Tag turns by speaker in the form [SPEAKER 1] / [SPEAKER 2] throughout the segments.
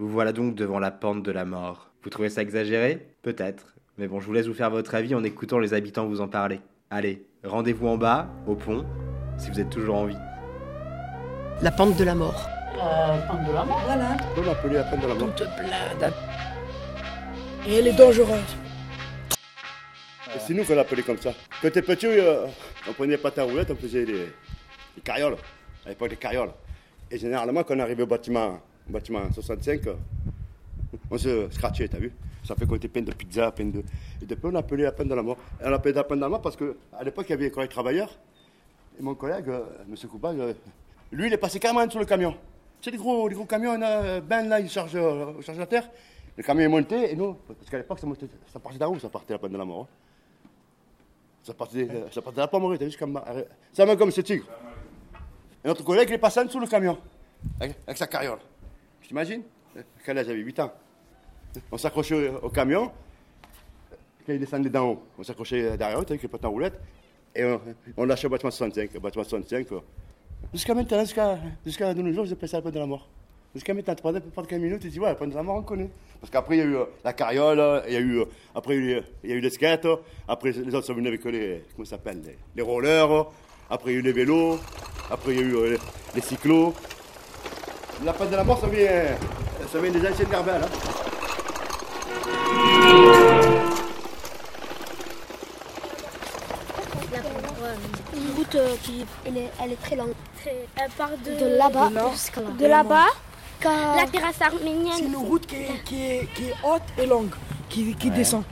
[SPEAKER 1] Vous voilà donc devant la pente de la mort. Vous trouvez ça exagéré? Peut-être. Mais bon, je vous laisse vous faire votre avis en écoutant les habitants vous en parler. Allez, rendez-vous en bas, au pont, si vous êtes toujours en vie.
[SPEAKER 2] La pente de la mort.
[SPEAKER 3] La pente de la mort.
[SPEAKER 4] Voilà.
[SPEAKER 5] On l'a appelé la peine de la mort?
[SPEAKER 2] Toute blinde.
[SPEAKER 4] Et elle est dangereuse.
[SPEAKER 5] C'est nous qu'on l'a appelé comme ça. Quand t'es petit, euh, on prenait pas ta roulette, on faisait des, des carrioles. À l'époque, des carrioles. Et généralement, quand on arrivait au bâtiment, bâtiment 65, euh, on se scratchait, t'as vu? Ça fait qu'on était plein de pizza, plein de. Et depuis, on l'a appelé la peine de la mort. Et on l'a appelé la peine de la mort parce qu'à l'époque, il y avait des collègues travailleurs. Et mon collègue, euh, M. Euh, lui, il est passé carrément sur le camion. Sais, les gros, les gros camions, euh, ben là, ils chargent, euh, chargent la terre. Le camion est monté, et nous, parce qu'à l'époque, ça, ça partait d'en haut, ça partait la peine de la mort. Ça partait, ça partait de la pomme, t'as vu, comme, ça m'a comme ce tigre. Et notre collègue, il est passé en dessous le camion, avec sa carriole. T'imagines Quel âge j'avais 8 ans. On s'accrochait au, camion, quand il descendait d'en haut, on s'accrochait derrière avec les potes en roulette, et on, lâchait 65. Le bâtiment 65, euh, jusqu'à maintenant, jusqu'à de nos jours, ils appellent ça la peine de la mort. Jusqu'à maintenant, tu pendant n'importe quelle minute, tu dis, ouais, la peine de la mort, on connaît. Parce qu'après, il y a eu euh, la carriole, euh, il y a eu, euh, après, il y a eu, les skates, euh, après, les autres sont venus avec les, comment ça les, les rollers, euh, après, il y a eu les vélos, après, il y a eu euh, les, les cyclos. La peine de la mort, ça vient, ça vient des anciennes garbelles, hein.
[SPEAKER 6] Une route euh, qui elle est, elle est très longue.
[SPEAKER 7] Elle part de,
[SPEAKER 6] De là-bas jusqu'à là.
[SPEAKER 7] de là-bas, la terrasse
[SPEAKER 4] C'est
[SPEAKER 7] arménienne.
[SPEAKER 4] une route qui est, qui est, qui est haute et longue, qui, qui descend.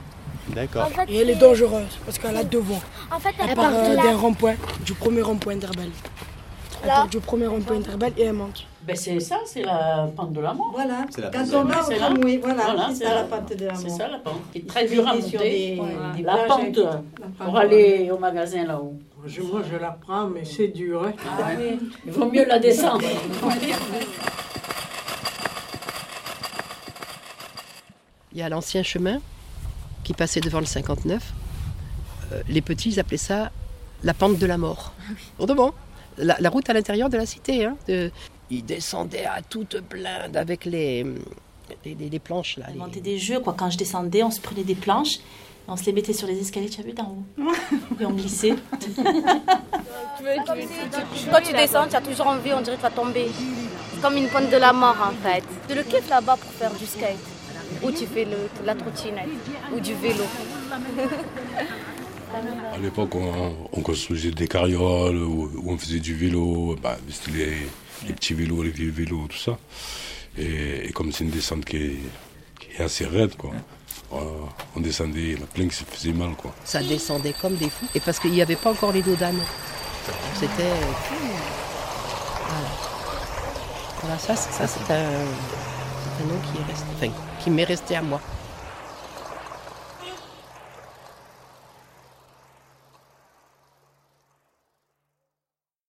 [SPEAKER 1] D'accord.
[SPEAKER 7] En fait,
[SPEAKER 4] Et elle est dangereuse parce qu'elle a deux voies.
[SPEAKER 7] En fait,
[SPEAKER 4] Elle
[SPEAKER 7] elle
[SPEAKER 4] part
[SPEAKER 7] part
[SPEAKER 4] euh, d'un rond-point, du premier rond-point d'Herbel. Elle part du premier rond-point d'Herbel et elle monte.
[SPEAKER 3] Ben c'est ça, c'est la pente de la mort.
[SPEAKER 8] Voilà.
[SPEAKER 1] C'est la
[SPEAKER 8] Quand
[SPEAKER 1] pente de
[SPEAKER 8] on
[SPEAKER 1] la
[SPEAKER 8] va au
[SPEAKER 3] C'est là.
[SPEAKER 8] tramway, voilà,
[SPEAKER 3] Voilà,
[SPEAKER 8] c'est
[SPEAKER 3] c'est
[SPEAKER 8] ça la pente de la
[SPEAKER 3] C'est
[SPEAKER 8] mort.
[SPEAKER 3] ça la pente. C'est
[SPEAKER 8] Il
[SPEAKER 3] très
[SPEAKER 8] se
[SPEAKER 3] dur à monter.
[SPEAKER 8] des-
[SPEAKER 3] Ouais.
[SPEAKER 8] des
[SPEAKER 3] La pente pour aller au magasin là-haut.
[SPEAKER 9] Je- Moi, je la prends, mais c'est dur. hein.
[SPEAKER 3] Ah. Il vaut mieux la descendre.
[SPEAKER 2] Il y a l'ancien chemin qui passait devant le 59. Euh, les petits, ils appelaient ça la pente de la mort. Autrement, la, la route à l'intérieur de la cité. Hein, de- ils descendaient à toute blinde avec les, les, les- les planches. Là,
[SPEAKER 10] On
[SPEAKER 2] les-
[SPEAKER 10] des jeux, quoi. Quand je descendais, on se prenait des planches, et on se les mettait sur les escaliers, tu as vu, d'en haut. Et on glissait.
[SPEAKER 7] Quand tu descends, tu as toujours envie, on dirait que tu vas tomber. C'est comme une pente de la mort en fait. Tu le kiffes là-bas pour faire du skate. Ou tu fais le, la trottinette. Ou du vélo.
[SPEAKER 11] À l'époque, on, on construisait des carrioles, ou, on faisait du vélo, bah, les, petits vélos, les vieux vélos, tout ça. Et, comme c'est une descente qui est, assez raide, quoi, on descendait, il y en a plein qui se faisaient mal. Quoi.
[SPEAKER 2] Ça descendait comme des fous. Et parce qu'il n'y avait pas encore les dos d'âne. C'était. euh, Voilà. Ça, ça c'est un, nom qui qui m'est resté à moi.